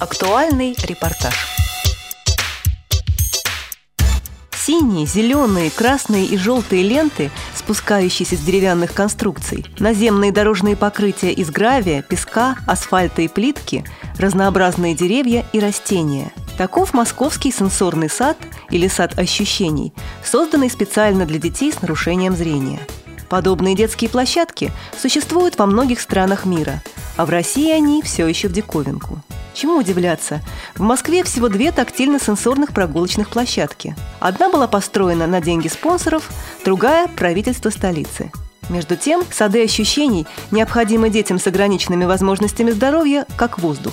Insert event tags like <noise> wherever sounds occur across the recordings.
Актуальный репортаж. Синие, зеленые, красные и желтые ленты, спускающиеся с деревянных конструкций, наземные дорожные покрытия из гравия, песка, асфальта и плитки, разнообразные деревья и растения. Таков московский сенсорный сад или сад ощущений, созданный специально для детей с нарушением зрения. Подобные детские площадки существуют во многих странах мира, а в России они все еще в диковинку. Чему удивляться? В Москве всего две тактильно-сенсорных прогулочных площадки. Одна была построена на деньги спонсоров, другая – правительство столицы. Между тем, сады ощущений необходимы детям с ограниченными возможностями здоровья, как воздух.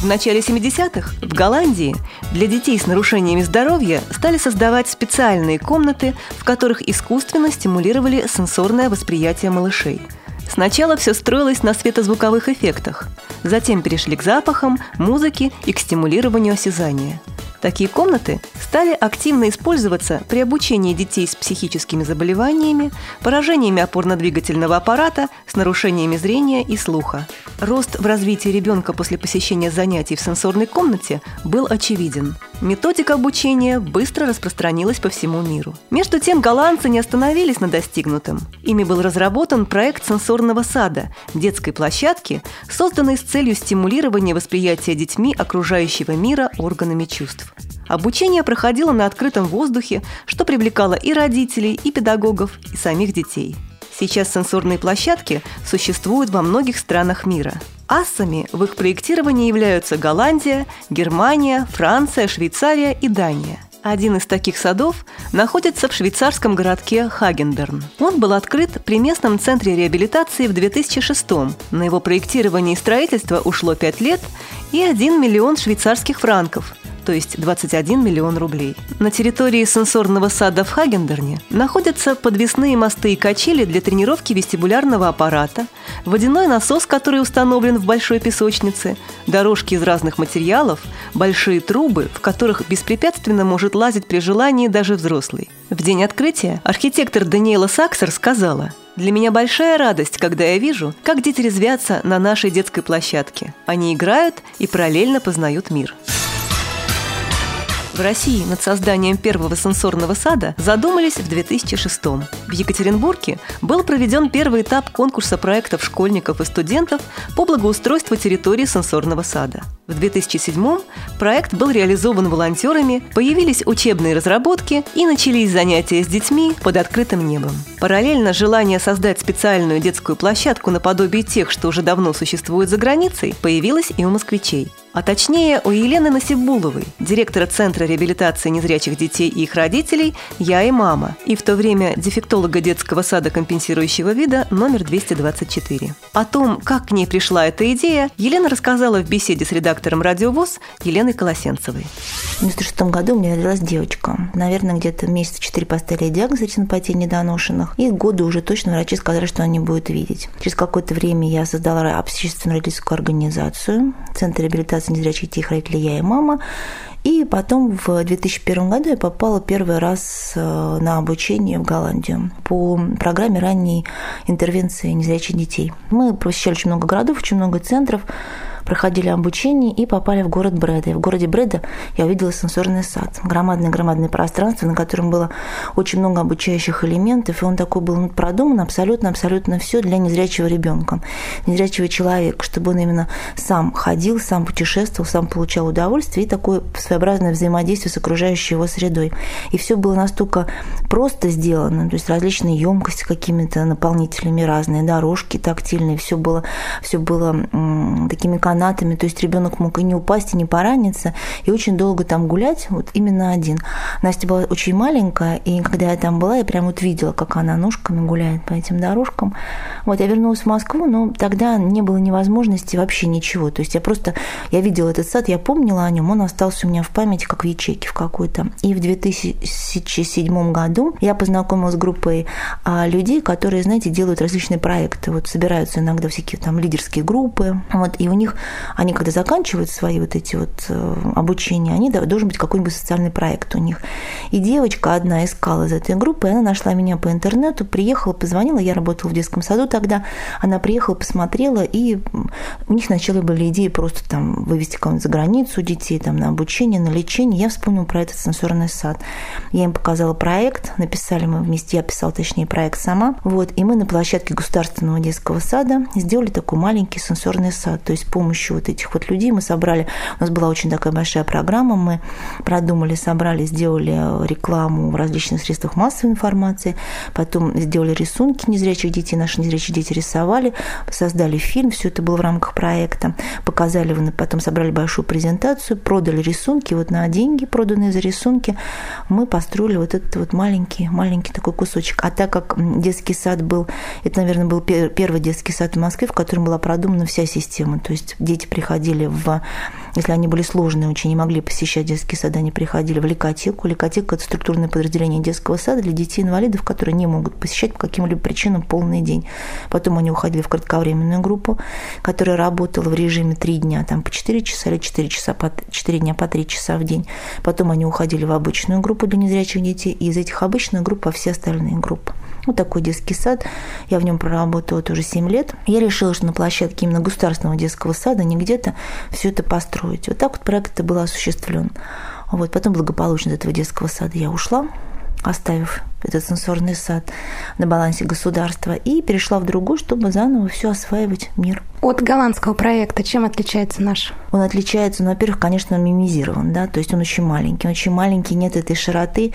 В начале 70-х в Голландии для детей с нарушениями здоровья стали создавать специальные комнаты, в которых искусственно стимулировали сенсорное восприятие малышей. Сначала все строилось на светозвуковых эффектах – Затем перешли к запахам, музыке и к стимулированию осязания. Такие комнаты стали активно использоваться при обучении детей с психическими заболеваниями, поражениями опорно-двигательного аппарата, с нарушениями зрения и слуха. Рост в развитии ребенка после посещения занятий в сенсорной комнате был очевиден. Методика обучения быстро распространилась по всему миру. Между тем голландцы не остановились на достигнутом. Ими был разработан проект сенсорного сада, детской площадки, созданной с целью стимулирования восприятия детьми окружающего мира органами чувств. Обучение проходило на открытом воздухе, что привлекало и родителей, и педагогов, и самих детей. Сейчас сенсорные площадки существуют во многих странах мира. Ассами в их проектировании являются Голландия, Германия, Франция, Швейцария и Дания. Один из таких садов находится в швейцарском городке Хагендерн. Он был открыт при местном центре реабилитации в 2006 На его проектирование и строительство ушло 5 лет и 1 миллион швейцарских франков – то есть 21 миллион рублей. На территории сенсорного сада в Хагендерне находятся подвесные мосты и качели для тренировки вестибулярного аппарата, водяной насос, который установлен в большой песочнице, дорожки из разных материалов, большие трубы, в которых беспрепятственно может лазить при желании даже взрослый. В день открытия архитектор Даниэла Саксер сказала – для меня большая радость, когда я вижу, как дети резвятся на нашей детской площадке. Они играют и параллельно познают мир. В России над созданием первого сенсорного сада задумались в 2006 -м. В Екатеринбурге был проведен первый этап конкурса проектов школьников и студентов по благоустройству территории сенсорного сада. В 2007 проект был реализован волонтерами, появились учебные разработки и начались занятия с детьми под открытым небом. Параллельно желание создать специальную детскую площадку наподобие тех, что уже давно существуют за границей, появилось и у москвичей а точнее у Елены Насибуловой, директора Центра реабилитации незрячих детей и их родителей «Я и мама», и в то время дефектолога детского сада компенсирующего вида номер 224. О том, как к ней пришла эта идея, Елена рассказала в беседе с редактором «Радиовоз» Еленой Колосенцевой. В 1996 году у меня родилась девочка. Наверное, где-то месяца четыре поставили диагноз ретинопатии недоношенных, и годы уже точно врачи сказали, что она не будет видеть. Через какое-то время я создала общественную родительскую организацию, Центр реабилитации называется «Незрячие детей родители я и мама». И потом в 2001 году я попала первый раз э, на обучение в Голландию по программе ранней интервенции незрячих детей. Мы посещали очень много городов, очень много центров, проходили обучение и попали в город Бреда. И в городе Бреда я увидела сенсорный сад. Громадное-громадное пространство, на котором было очень много обучающих элементов, и он такой был продуман абсолютно-абсолютно все для незрячего ребенка, незрячего человека, чтобы он именно сам ходил, сам путешествовал, сам получал удовольствие и такое своеобразное взаимодействие с окружающей его средой. И все было настолько просто сделано, то есть различные емкости какими-то наполнителями, разные дорожки тактильные, все было, все было такими каналами канатами, то есть ребенок мог и не упасть, и не пораниться, и очень долго там гулять, вот именно один. Настя была очень маленькая, и когда я там была, я прям вот видела, как она ножками гуляет по этим дорожкам. Вот я вернулась в Москву, но тогда не было невозможности вообще ничего. То есть я просто, я видела этот сад, я помнила о нем, он остался у меня в памяти как в ячейке в какой-то. И в 2007 году я познакомилась с группой а, людей, которые, знаете, делают различные проекты. Вот собираются иногда всякие там лидерские группы, вот, и у них они когда заканчивают свои вот эти вот э, обучения, они должен быть какой-нибудь социальный проект у них. И девочка одна искала из этой группы, и она нашла меня по интернету, приехала, позвонила, я работала в детском саду тогда, она приехала, посмотрела, и у них сначала были идеи просто там вывести кого-нибудь за границу детей, там на обучение, на лечение. Я вспомнила про этот сенсорный сад. Я им показала проект, написали мы вместе, я писала, точнее, проект сама. Вот, и мы на площадке государственного детского сада сделали такой маленький сенсорный сад. То есть с помощью вот этих вот людей мы собрали, у нас была очень такая большая программа, мы продумали, собрали, сделали рекламу в различных средствах массовой информации, потом сделали рисунки незрячих детей, наши незрячие дети рисовали, создали фильм, все это было в рамках проекта, показали, потом собрали большую презентацию, продали рисунки, вот на деньги, проданные за рисунки, мы построили вот этот вот маленький, маленький такой кусочек. А так как детский сад был, это, наверное, был первый детский сад в Москве, в котором была продумана вся система, то есть дети приходили в если они были сложные, очень не могли посещать детский сад, они приходили в ликотеку. Ликотека – это структурное подразделение детского сада для детей-инвалидов, которые не могут посещать по каким-либо причинам полный день. Потом они уходили в кратковременную группу, которая работала в режиме 3 дня, там по 4 часа или 4, часа по, 4 дня по 3 часа в день. Потом они уходили в обычную группу для незрячих детей, и из этих обычных групп во все остальные группы. Вот такой детский сад. Я в нем проработала тоже 7 лет. Я решила, что на площадке именно государственного детского сада не где-то все это построить. Вот так вот проект был осуществлен. Вот, потом благополучно из этого детского сада я ушла, оставив этот сенсорный сад на балансе государства, и перешла в другую, чтобы заново все осваивать мир. От голландского проекта чем отличается наш? Он отличается, ну, во-первых, конечно, мимизирован, да, то есть он очень маленький, он очень маленький, нет этой широты,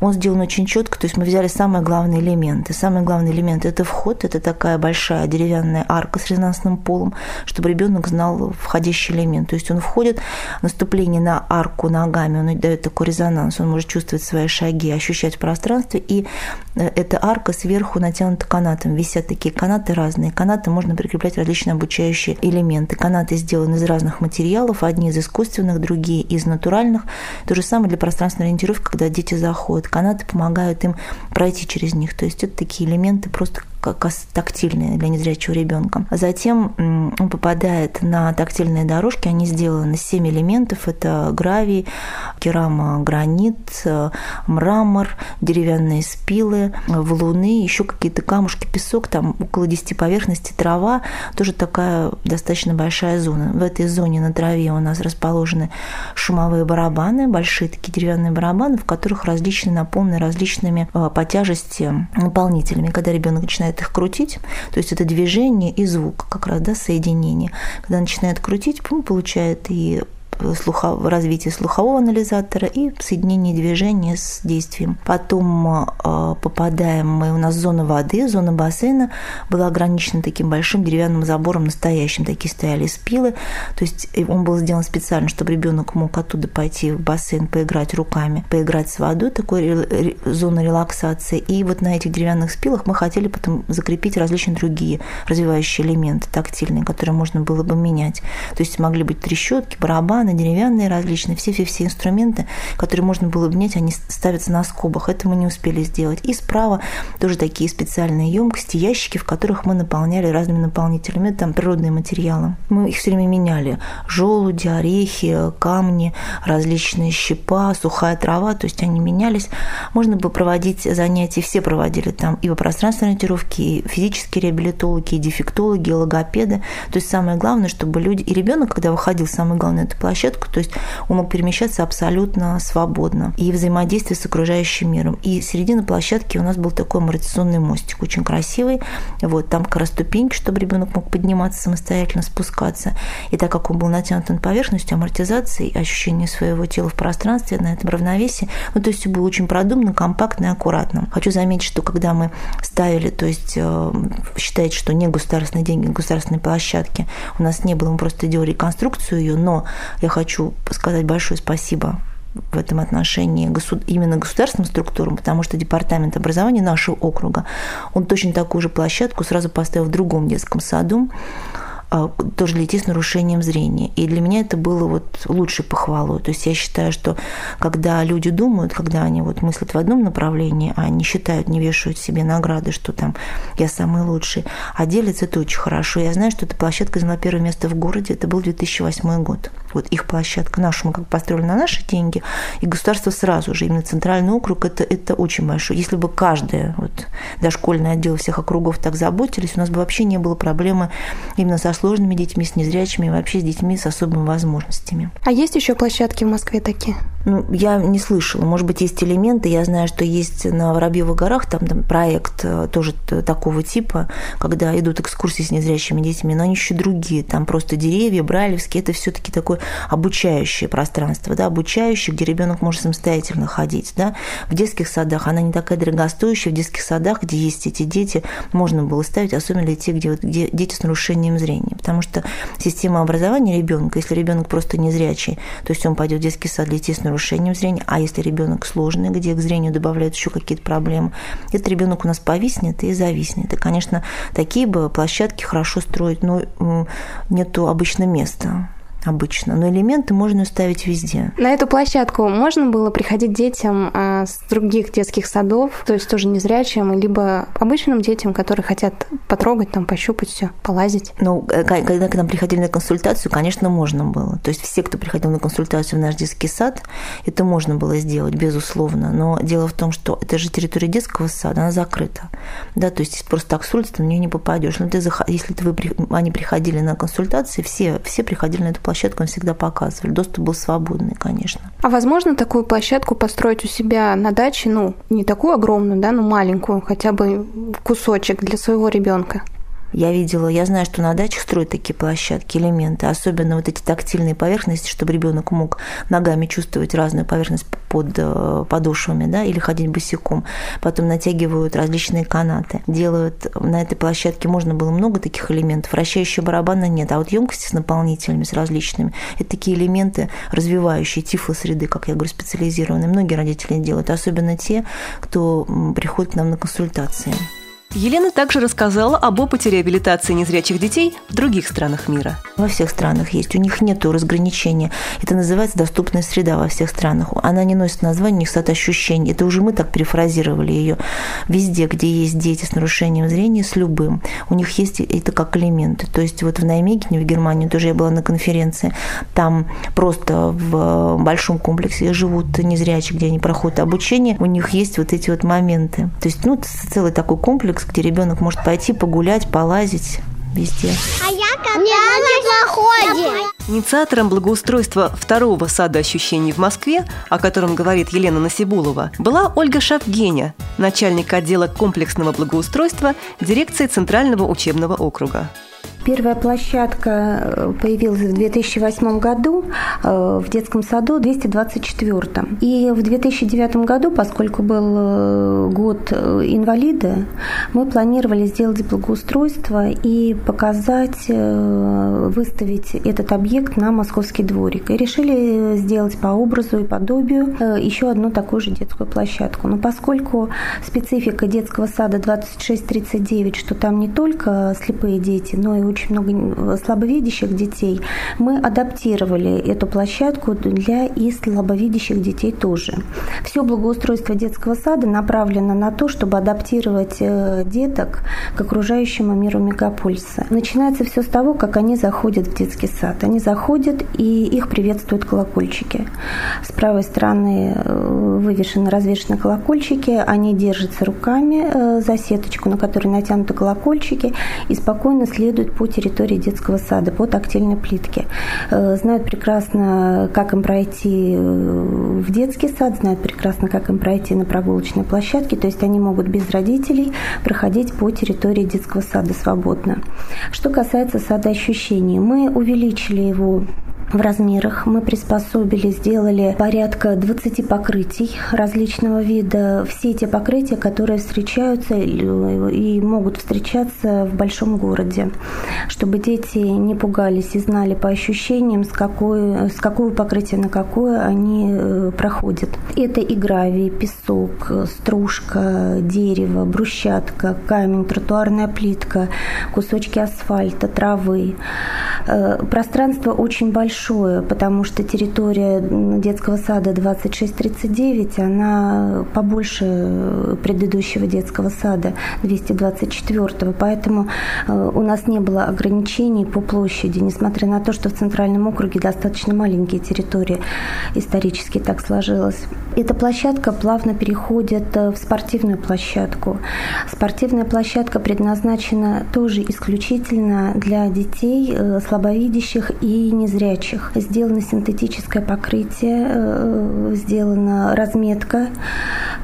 он сделан очень четко, то есть мы взяли самые главные элементы. Самый главный элемент – это вход, это такая большая деревянная арка с резонансным полом, чтобы ребенок знал входящий элемент. То есть он входит, наступление на арку ногами, он дает такой резонанс, он может чувствовать свои шаги, ощущать в пространстве, и э, эта арка сверху натянута канатом, висят такие канаты разные. Канаты можно прикреплять различные обучающие элементы. Канаты сделаны из разных материалов, одни из искусственных, другие из натуральных. То же самое для пространственной ориентировки, когда дети заходят. Канаты помогают им пройти через них. То есть это такие элементы просто как тактильные для незрячего ребенка. Затем он попадает на тактильные дорожки, они сделаны из 7 элементов. Это гравий, керама, гранит, мрамор, деревянные спилы, валуны, еще какие-то камушки, песок, там около 10 поверхностей, трава, тоже такая достаточно большая зона. В этой зоне на траве у нас расположены шумовые барабаны, большие такие деревянные барабаны, в которых различные наполнены различными а, по тяжести наполнителями. Когда ребенок начинает начинает их крутить, то есть это движение и звук, как раз, да, соединение. Когда начинает крутить, получает и слуха, развитие слухового анализатора и соединение движения с действием. Потом э, попадаем мы, у нас зона воды, зона бассейна была ограничена таким большим деревянным забором настоящим. Такие стояли спилы. То есть он был сделан специально, чтобы ребенок мог оттуда пойти в бассейн, поиграть руками, поиграть с водой, такой зона релаксации. И вот на этих деревянных спилах мы хотели потом закрепить различные другие развивающие элементы тактильные, которые можно было бы менять. То есть могли быть трещотки, барабаны, барабаны, деревянные различные, все-все-все инструменты, которые можно было обнять, они ставятся на скобах. Это мы не успели сделать. И справа тоже такие специальные емкости, ящики, в которых мы наполняли разными наполнителями. Это там природные материалы. Мы их все время меняли. Желуди, орехи, камни, различные щепа, сухая трава, то есть они менялись. Можно было проводить занятия, все проводили там и по пространственной ориентировке, и физические реабилитологи, и дефектологи, и логопеды. То есть самое главное, чтобы люди... И ребенок, когда выходил, самое главное, это площадку, то есть он мог перемещаться абсолютно свободно и взаимодействие с окружающим миром. И середина площадки у нас был такой амортизационный мостик, очень красивый. Вот, там как раз ступеньки, чтобы ребенок мог подниматься самостоятельно, спускаться. И так как он был натянут над поверхностью, амортизации, ощущение своего тела в пространстве, на этом равновесии, ну, то есть все было очень продумано, компактно и аккуратно. Хочу заметить, что когда мы ставили, то есть э, считать, что не государственные деньги, государственные площадки, у нас не было, мы просто делали реконструкцию ее, но я хочу сказать большое спасибо в этом отношении именно государственным структурам, потому что департамент образования нашего округа, он точно такую же площадку сразу поставил в другом детском саду, тоже для детей с нарушением зрения. И для меня это было вот лучшей похвалой. То есть я считаю, что когда люди думают, когда они вот мыслят в одном направлении, а не считают, не вешают себе награды, что там я самый лучший, а делятся, это очень хорошо. Я знаю, что эта площадка заняла первое место в городе, это был 2008 год. Вот их площадка наша, мы как построили на наши деньги, и государство сразу же, именно центральный округ, это, это очень большой. Если бы каждая вот, дошкольный отдел всех округов так заботились, у нас бы вообще не было проблемы именно со сложными детьми, с незрячими, вообще с детьми с особыми возможностями. А есть еще площадки в Москве такие? Ну, я не слышала. Может быть, есть элементы. Я знаю, что есть на Воробьевых горах там, там проект э, тоже такого типа, когда идут экскурсии с незрячими детьми, но они еще другие. Там просто деревья, брайлевские. Это все-таки такое обучающее пространство, да, обучающее, где ребенок может самостоятельно ходить. Да. В детских садах она не такая дорогостоящая. В детских садах, где есть эти дети, можно было ставить, особенно для тех, где, где дети с нарушением зрения. Потому что система образования ребенка, если ребенок просто незрячий, то есть он пойдет в детский сад для детей с нарушением зрения, а если ребенок сложный, где к зрению добавляют еще какие-то проблемы, этот ребенок у нас повиснет и зависнет. И, конечно, такие бы площадки хорошо строить, но нету обычно места обычно, но элементы можно ставить везде. На эту площадку можно было приходить детям а, с других детских садов, то есть тоже незрячим, либо обычным детям, которые хотят потрогать, там, пощупать все, полазить? Ну, э, когда к нам приходили на консультацию, конечно, можно было. То есть все, кто приходил на консультацию в наш детский сад, это можно было сделать, безусловно. Но дело в том, что это же территория детского сада, она закрыта. Да, то есть просто так с улицы ты на нее не попадешь. Но ты, если ты, вы, они приходили на консультации, все, все приходили на эту площадку площадку им всегда показывали. Доступ был свободный, конечно. А возможно такую площадку построить у себя на даче, ну, не такую огромную, да, но маленькую, хотя бы кусочек для своего ребенка? Я видела, я знаю, что на дачах строят такие площадки, элементы, особенно вот эти тактильные поверхности, чтобы ребенок мог ногами чувствовать разную поверхность под э, подошвами, да, или ходить босиком. Потом натягивают различные канаты. Делают на этой площадке можно было много таких элементов. Вращающего барабана нет, а вот емкости с наполнителями, с различными, это такие элементы, развивающие тифлосреды, как я говорю, специализированные. Многие родители делают, особенно те, кто приходит к нам на консультации. Елена также рассказала об опыте реабилитации незрячих детей в других странах мира. Во всех странах есть. У них нет разграничения. Это называется доступная среда во всех странах. Она не носит название, сад ощущений. Это уже мы так перефразировали ее. Везде, где есть дети с нарушением зрения, с любым, у них есть это как элементы. То есть вот в Наймегене, в Германии, тоже я была на конференции, там просто в большом комплексе живут незрячие, где они проходят обучение, у них есть вот эти вот моменты. То есть, ну, целый такой комплекс, где ребенок может пойти погулять, полазить везде. А я каталась на теплоходе. Инициатором благоустройства второго сада ощущений в Москве, о котором говорит Елена Насибулова, была Ольга Шапгеня, начальник отдела комплексного благоустройства дирекции Центрального учебного округа. Первая площадка э, появилась в 2008 году э, в детском саду 224. И в 2009 году, поскольку был э, год инвалида, мы планировали сделать благоустройство и показать, выставить этот объект на московский дворик. И решили сделать по образу и подобию еще одну такую же детскую площадку. Но поскольку специфика детского сада 2639, что там не только слепые дети, но и очень много слабовидящих детей, мы адаптировали эту площадку для и слабовидящих детей тоже. Все благоустройство детского сада направлено на то, чтобы адаптировать э, деток к окружающему миру мегаполиса. Начинается все с того, как они заходят в детский сад. Они заходят, и их приветствуют колокольчики. С правой стороны э, вывешены, развешены колокольчики, они держатся руками э, за сеточку, на которой натянуты колокольчики, и спокойно следуют по территории детского сада по тактильной плитке. Э, знают прекрасно, как им пройти э, в детский сад, знают прекрасно, как им пройти на прогулочной площадке, то есть они могут без родителей проходить по территории детского сада свободно. Что касается сада ощущений, мы увеличили его в размерах. Мы приспособили, сделали порядка 20 покрытий различного вида. Все эти покрытия, которые встречаются и могут встречаться в большом городе, чтобы дети не пугались и знали по ощущениям, с, какой, с какого покрытия на какое они э, проходят. Это и гравий, песок, стружка, дерево, брусчатка, камень, тротуарная плитка, кусочки асфальта, травы. Э, пространство очень большое, потому что территория детского сада 2639, она побольше предыдущего детского сада 224, поэтому э, у нас не было ограничений по площади, несмотря на то, что в Центральном округе достаточно маленькие территории, исторически так сложилось. Эта площадка плавно переходит э, в спортивную площадку. Спортивная площадка предназначена тоже исключительно для детей слабовидящих и незрячих. Сделано синтетическое покрытие, э, сделана разметка.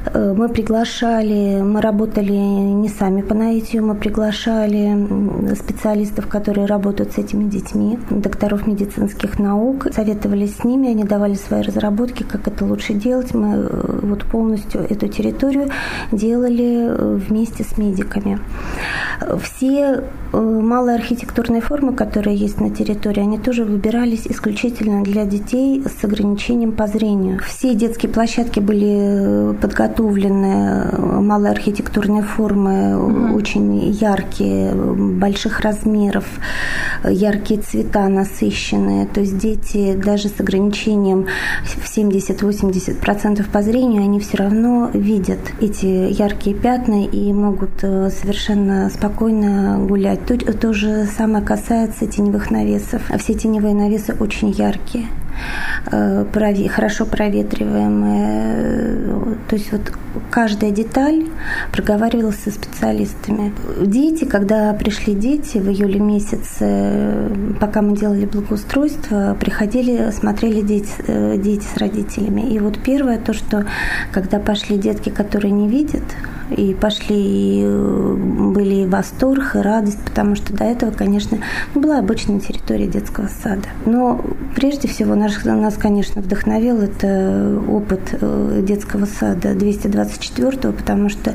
Э, мы приглашали, мы работали не сами по наитию, мы приглашали специалистов, которые работают с этими детьми, докторов медицинских наук, советовались с ними, они давали свои разработки, как это лучше делать. Мы э, вот полностью эту территорию делали вместе с медиками. Все малые архитектурные формы, которые есть на территории, они тоже выбирались исключительно для детей с ограничением по зрению. Все детские площадки были подготовлены, малые архитектурные формы, угу. очень яркие, больших размеров, яркие цвета насыщенные. То есть дети даже с ограничением в 70-80% по зрению, они все равно видят эти яркие пятна и могут э, совершенно спокойно гулять. То, то же самое касается теневых навесов. Все теневые навесы очень яркие хорошо проветриваемые. То есть вот каждая деталь проговаривалась со специалистами. Дети, когда пришли дети в июле месяце, пока мы делали благоустройство, приходили, смотрели дети, э, дети с родителями. И вот первое то, что когда пошли детки, которые не видят, и пошли, и э, были и восторг, и радость, потому что до этого, конечно, была обычная территория детского сада. Но прежде всего нас, нас конечно, вдохновил это опыт э, детского сада 224, потому что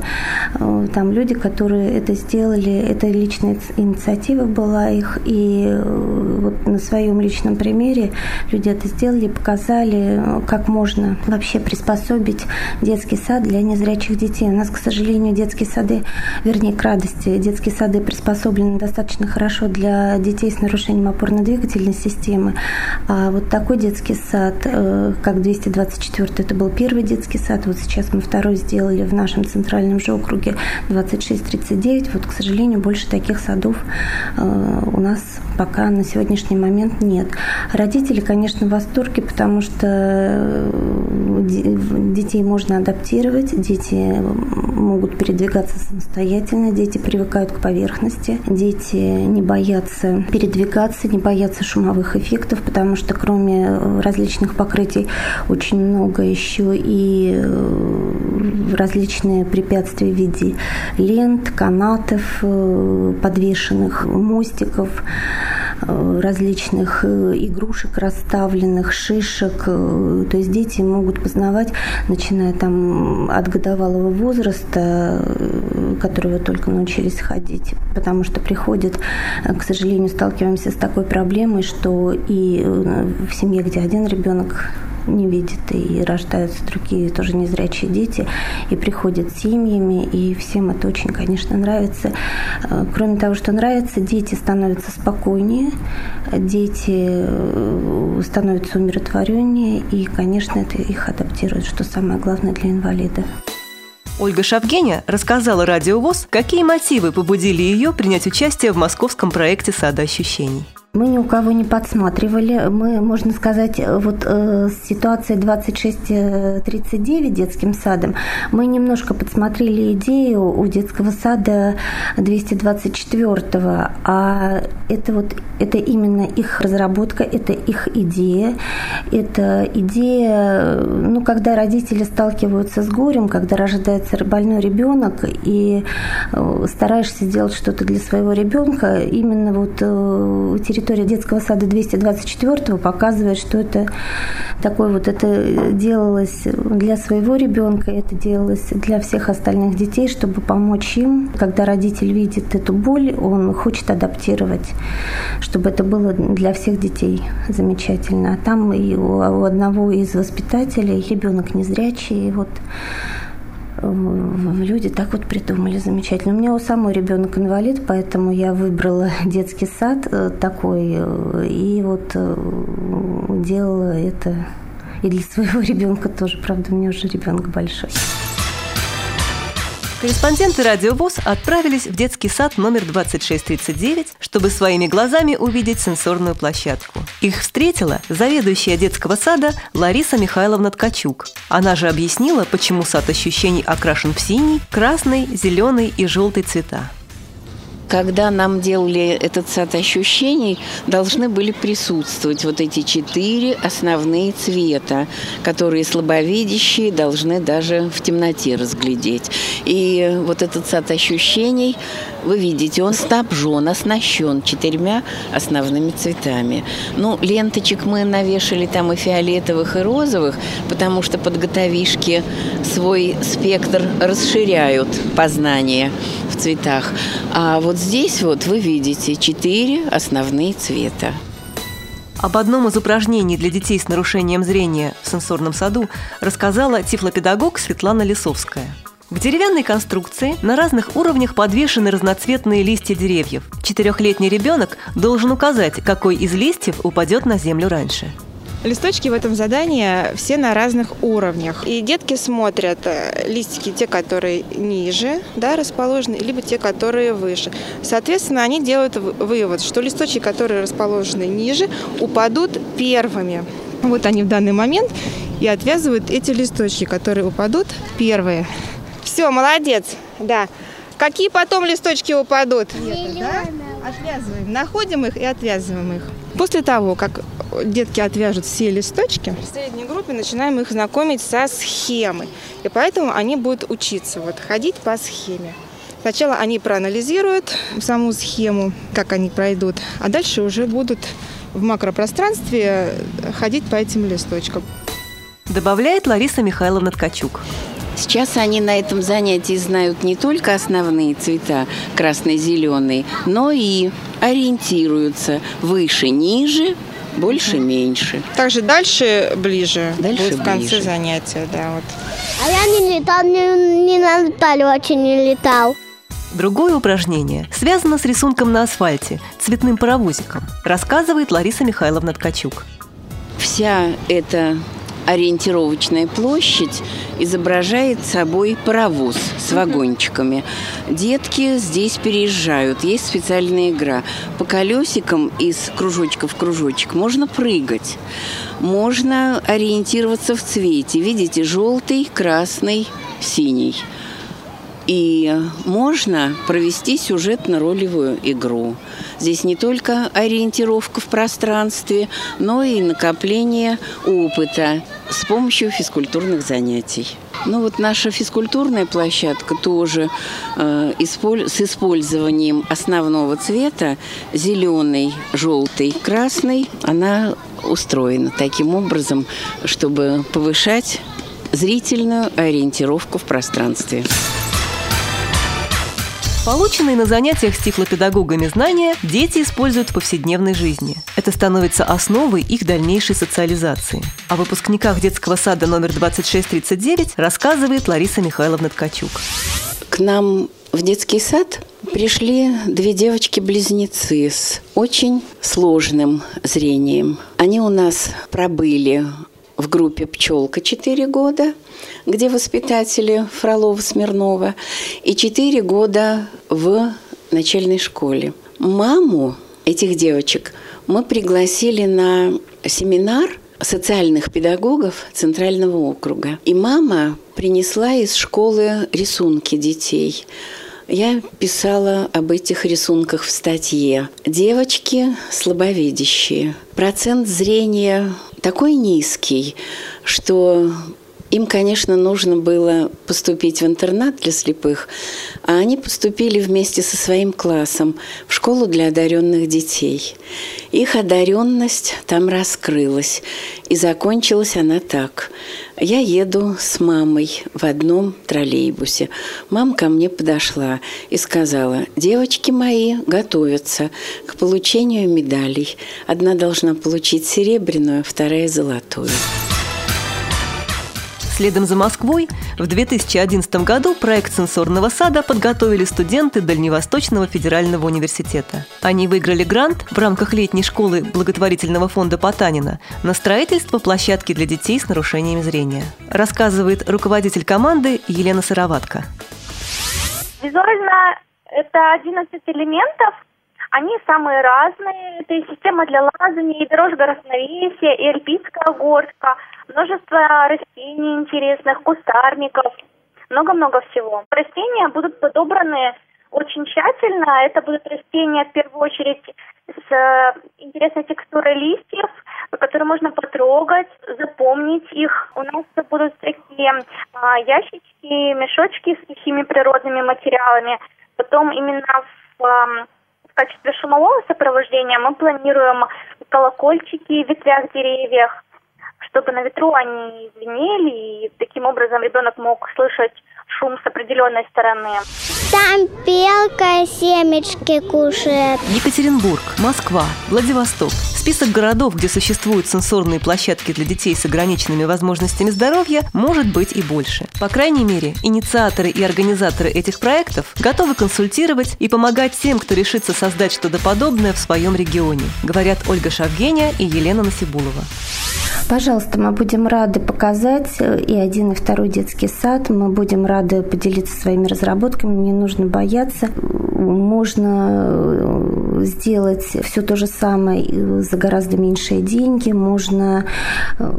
э, там люди, которые это сделали, это личная инициатива была их, и вот на своем личном примере люди это сделали, показали, как можно вообще приспособить детский сад для незрячих детей. У нас, к сожалению, детские сады, вернее, к радости, детские сады приспособлены достаточно хорошо для детей с нарушением опорно-двигательной системы. А вот такой детский сад, э, как 224, это был первый детский сад, вот сейчас мы второй сделали в нашем центральном же округе 2639. Вот, к сожалению, больше таких садов э, у нас пока на сегодняшний момент нет. Родители, конечно, в восторге, потому что э, детей можно адаптировать, дети могут передвигаться самостоятельно, дети привыкают к поверхности, дети не боятся передвигаться, не боятся шумовых эффектов, потому что кроме различных покрытий очень много еще и э, различные препятствия в виде лент, канатов, подвешенных мостиков. Э, различных э, игрушек расставленных, шишек. Э, то есть дети могут познавать, начиная там от годовалого возраста, которые только научились ходить. Потому что приходят, к сожалению, сталкиваемся с такой проблемой, что и в семье, где один ребенок не видит, и рождаются другие тоже незрячие дети, и приходят семьями, и всем это очень, конечно, нравится. Э, кроме того, что нравится, дети становятся спокойнее, дети э, становятся умиротвореннее, и, конечно, это их адаптирует, что самое главное для инвалидов. Ольга Шапгеня рассказала Радио ВОЗ, какие мотивы побудили ее принять участие в московском проекте «Сада ощущений». Мы ни у кого не подсматривали. Мы, можно сказать, вот э, с ситуацией 2639 детским садом, мы немножко подсмотрели идею у детского сада 224 а это вот это именно их разработка, это их идея, это идея, ну, когда родители сталкиваются с горем, когда рождается больной ребенок, и э, стараешься сделать что-то для своего ребенка, именно вот э, территория детского сада 224 показывает, что это такое вот это делалось для своего ребенка, это делалось для всех остальных детей, чтобы помочь им. Когда родитель видит эту боль, он хочет адаптировать, чтобы это было для всех детей замечательно. А там и у одного из воспитателей ребенок незрячий, вот люди так вот придумали замечательно. У меня у самой ребенок инвалид, поэтому я выбрала <laughs> детский сад э, такой э, и вот э, делала это и для своего <laughs> ребенка тоже. Правда, у меня уже ребенок большой. Корреспонденты «Радио ВОЗ» отправились в детский сад номер 2639, чтобы своими глазами увидеть сенсорную площадку. Их встретила заведующая детского сада Лариса Михайловна Ткачук. Она же объяснила, почему сад ощущений окрашен в синий, красный, зеленый и желтый цвета. Когда нам делали этот сад ощущений, должны были присутствовать вот эти четыре основные цвета, которые слабовидящие должны даже в темноте разглядеть. И вот этот сад ощущений, вы видите, он снабжен, оснащен четырьмя основными цветами. Ну, ленточек мы навешали там и фиолетовых, и розовых, потому что подготовишки свой спектр расширяют познание в цветах. А вот здесь вот вы видите четыре основные цвета. Об одном из упражнений для детей с нарушением зрения в сенсорном саду рассказала тифлопедагог Светлана Лисовская. В деревянной конструкции на разных уровнях подвешены разноцветные листья деревьев. Четырехлетний ребенок должен указать, какой из листьев упадет на землю раньше – Листочки в этом задании все на разных уровнях. И детки смотрят э, листики, те, которые ниже да, расположены, либо те, которые выше. Соответственно, они делают вывод, что листочки, которые расположены ниже, упадут первыми. Вот они в данный момент и отвязывают эти листочки, которые упадут первые. Все, молодец, да. Какие потом листочки упадут? Нет, да? Отвязываем, находим их и отвязываем их. После того, как детки отвяжут все листочки, в средней группе начинаем их знакомить со схемой. И поэтому они будут учиться вот, ходить по схеме. Сначала они проанализируют саму схему, как они пройдут, а дальше уже будут в макропространстве ходить по этим листочкам. Добавляет Лариса Михайловна Ткачук. Сейчас они на этом занятии знают не только основные цвета красный, зеленый, но и ориентируются выше, ниже, больше, меньше. Также дальше, ближе. Дальше будет в конце ближе. занятия, да, вот. А я не летал, не, не на очень не летал. Другое упражнение связано с рисунком на асфальте, цветным паровозиком, рассказывает Лариса Михайловна Ткачук. Вся эта ориентировочная площадь изображает собой паровоз с вагончиками. Детки здесь переезжают. Есть специальная игра. По колесикам из кружочка в кружочек можно прыгать. Можно ориентироваться в цвете. Видите, желтый, красный, синий. И можно провести сюжетно-ролевую игру. Здесь не только ориентировка в пространстве, но и накопление опыта с помощью физкультурных занятий. Ну вот наша физкультурная площадка тоже э, с использованием основного цвета зеленый, желтый, красный, она устроена таким образом, чтобы повышать зрительную ориентировку в пространстве. Полученные на занятиях с тифлопедагогами знания дети используют в повседневной жизни. Это становится основой их дальнейшей социализации. О выпускниках детского сада номер 2639 рассказывает Лариса Михайловна Ткачук. К нам в детский сад пришли две девочки-близнецы с очень сложным зрением. Они у нас пробыли в группе «Пчелка» 4 года, где воспитатели Фролова, Смирнова, и 4 года в начальной школе. Маму этих девочек мы пригласили на семинар социальных педагогов Центрального округа. И мама принесла из школы рисунки детей. Я писала об этих рисунках в статье. Девочки слабовидящие. Процент зрения такой низкий, что Им, конечно, нужно было поступить в интернат для слепых, а они поступили вместе со своим классом в школу для одаренных детей. Их одаренность там раскрылась, и закончилась она так. Я еду с мамой в одном троллейбусе. Мама ко мне подошла и сказала, девочки мои готовятся к получению медалей. Одна должна получить серебряную, вторая золотую. Следом за Москвой в 2011 году проект сенсорного сада подготовили студенты Дальневосточного федерального университета. Они выиграли грант в рамках летней школы благотворительного фонда Потанина на строительство площадки для детей с нарушениями зрения. Рассказывает руководитель команды Елена Сыроватка. Визуально это 11 элементов, они самые разные. Это и система для лазания, и дорожка равновесия, и альпийская горка, множество растений интересных, кустарников, много-много всего. Растения будут подобраны очень тщательно. Это будут растения в первую очередь с э, интересной текстурой листьев, которые можно потрогать, запомнить их. У нас будут такие а, ящички, мешочки с сухими природными материалами. Потом именно в а, качестве шумового сопровождения мы планируем колокольчики в ветвях деревьев, чтобы на ветру они звенели, и таким образом ребенок мог слышать шум с определенной стороны. Там белка семечки кушает. Екатеринбург, Москва, Владивосток. Список городов, где существуют сенсорные площадки для детей с ограниченными возможностями здоровья, может быть и больше. По крайней мере, инициаторы и организаторы этих проектов готовы консультировать и помогать тем, кто решится создать что-то подобное в своем регионе, говорят Ольга Шавгеня и Елена Насибулова. Пожалуйста, мы будем рады показать э, и один, и второй детский сад. Мы будем рады поделиться своими разработками. Не нужно бояться. Можно э, сделать все то же самое за гораздо меньшие деньги. Можно э,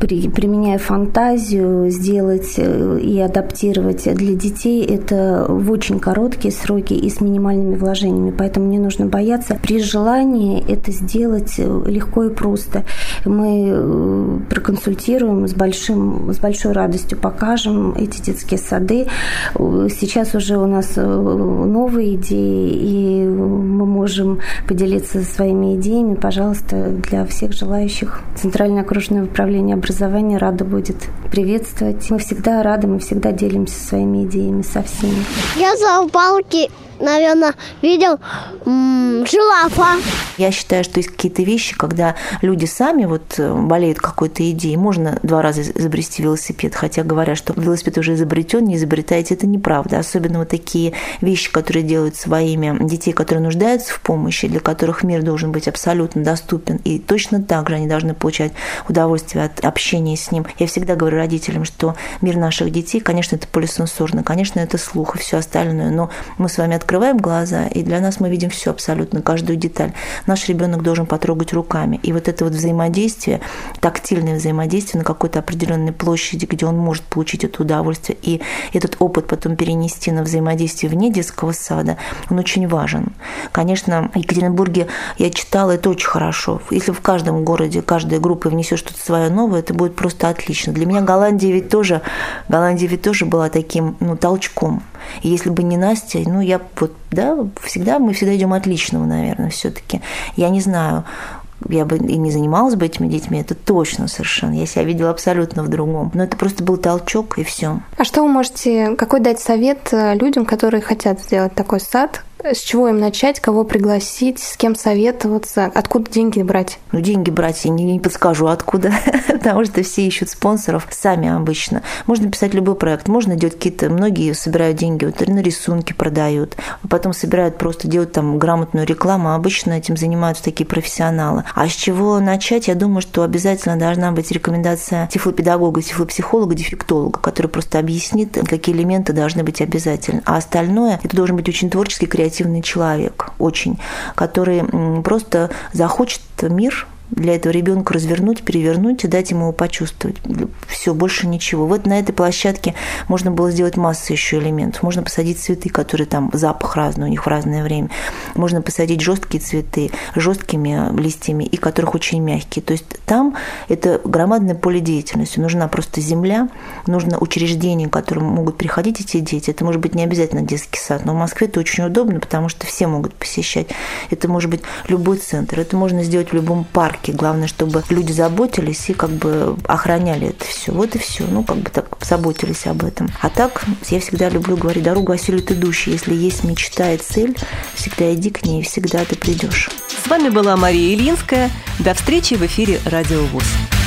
при, применяя фантазию, сделать и адаптировать для детей это в очень короткие сроки и с минимальными вложениями. Поэтому не нужно бояться. При желании это сделать легко и просто мы э, проконсультируем с, большим, с большой радостью, покажем эти детские сады. Сейчас уже у нас э, новые идеи, и мы можем поделиться своими идеями. Пожалуйста, для всех желающих Центральное окружное управление образования рада будет приветствовать. Мы всегда рады, мы всегда делимся своими идеями со всеми. Я за палки наверное, видел м- жирафа. Я считаю, что есть какие-то вещи, когда люди сами вот э, болеют какой-то идеей. Можно два раза изобрести велосипед, хотя говорят, что велосипед уже изобретен, не изобретаете, это неправда. Особенно вот такие вещи, которые делаются во имя детей, которые нуждаются в помощи, для которых мир должен быть абсолютно доступен. И точно так же они должны получать удовольствие от общения с ним. Я всегда говорю родителям, что мир наших детей, конечно, это полисенсорно, конечно, это слух и все остальное, но мы с вами открываем глаза, и для нас мы видим все абсолютно, каждую деталь. Наш ребенок должен потрогать руками. И вот это вот взаимодействие, тактильное взаимодействие на какой-то определенной площади, где он может получить это удовольствие, и этот опыт потом перенести на взаимодействие вне детского сада, он очень важен. Конечно, в Екатеринбурге я читала, это очень хорошо. Если в каждом городе каждая группа внесет что-то свое новое, это будет просто отлично. Для меня Голландия ведь тоже, Голландия ведь тоже была таким ну, толчком. И если бы не Настя, ну, я вот, да, всегда, мы всегда идем от личного, наверное, все-таки. Я не знаю, я бы и не занималась бы этими детьми, это точно совершенно. Я себя видела абсолютно в другом. Но это просто был толчок, и все. А что вы можете, какой дать совет э, людям, которые хотят сделать такой сад, с чего им начать, кого пригласить, с кем советоваться, откуда деньги брать? Ну, деньги брать я не, не подскажу откуда, <laughs> потому что все ищут спонсоров сами обычно. Можно писать любой проект, можно делать какие-то, многие собирают деньги, вот на рисунки продают, потом собирают просто делать там грамотную рекламу, а обычно этим занимаются такие профессионалы. А с чего начать? Я думаю, что обязательно должна быть рекомендация тифлопедагога, тифлопсихолога, дефектолога, который просто объяснит, какие элементы должны быть обязательны. А остальное, это должен быть очень творческий, креативный креативный человек, очень, который просто захочет мир для этого ребенка развернуть, перевернуть и дать ему его почувствовать. Все, больше ничего. Вот на этой площадке можно было сделать массу еще элементов. Можно посадить цветы, которые там запах разный у них в разное время. Можно посадить жесткие цветы, жесткими листьями, и которых очень мягкие. То есть там это громадное поле деятельности. Нужна просто земля, нужно учреждение, к которому могут приходить эти дети. Это может быть не обязательно детский сад, но в Москве это очень удобно, потому что все могут посещать. Это может быть любой центр, это можно сделать в любом парке. Главное, чтобы люди заботились и как бы охраняли это все. Вот и все. Ну, как бы так заботились об этом. А так, я всегда люблю говорить, дорогу осилит идущий. Если есть мечта и цель, всегда иди к ней, всегда ты придешь. С вами была Мария Ильинская. До встречи в эфире «Радио ВОЗ».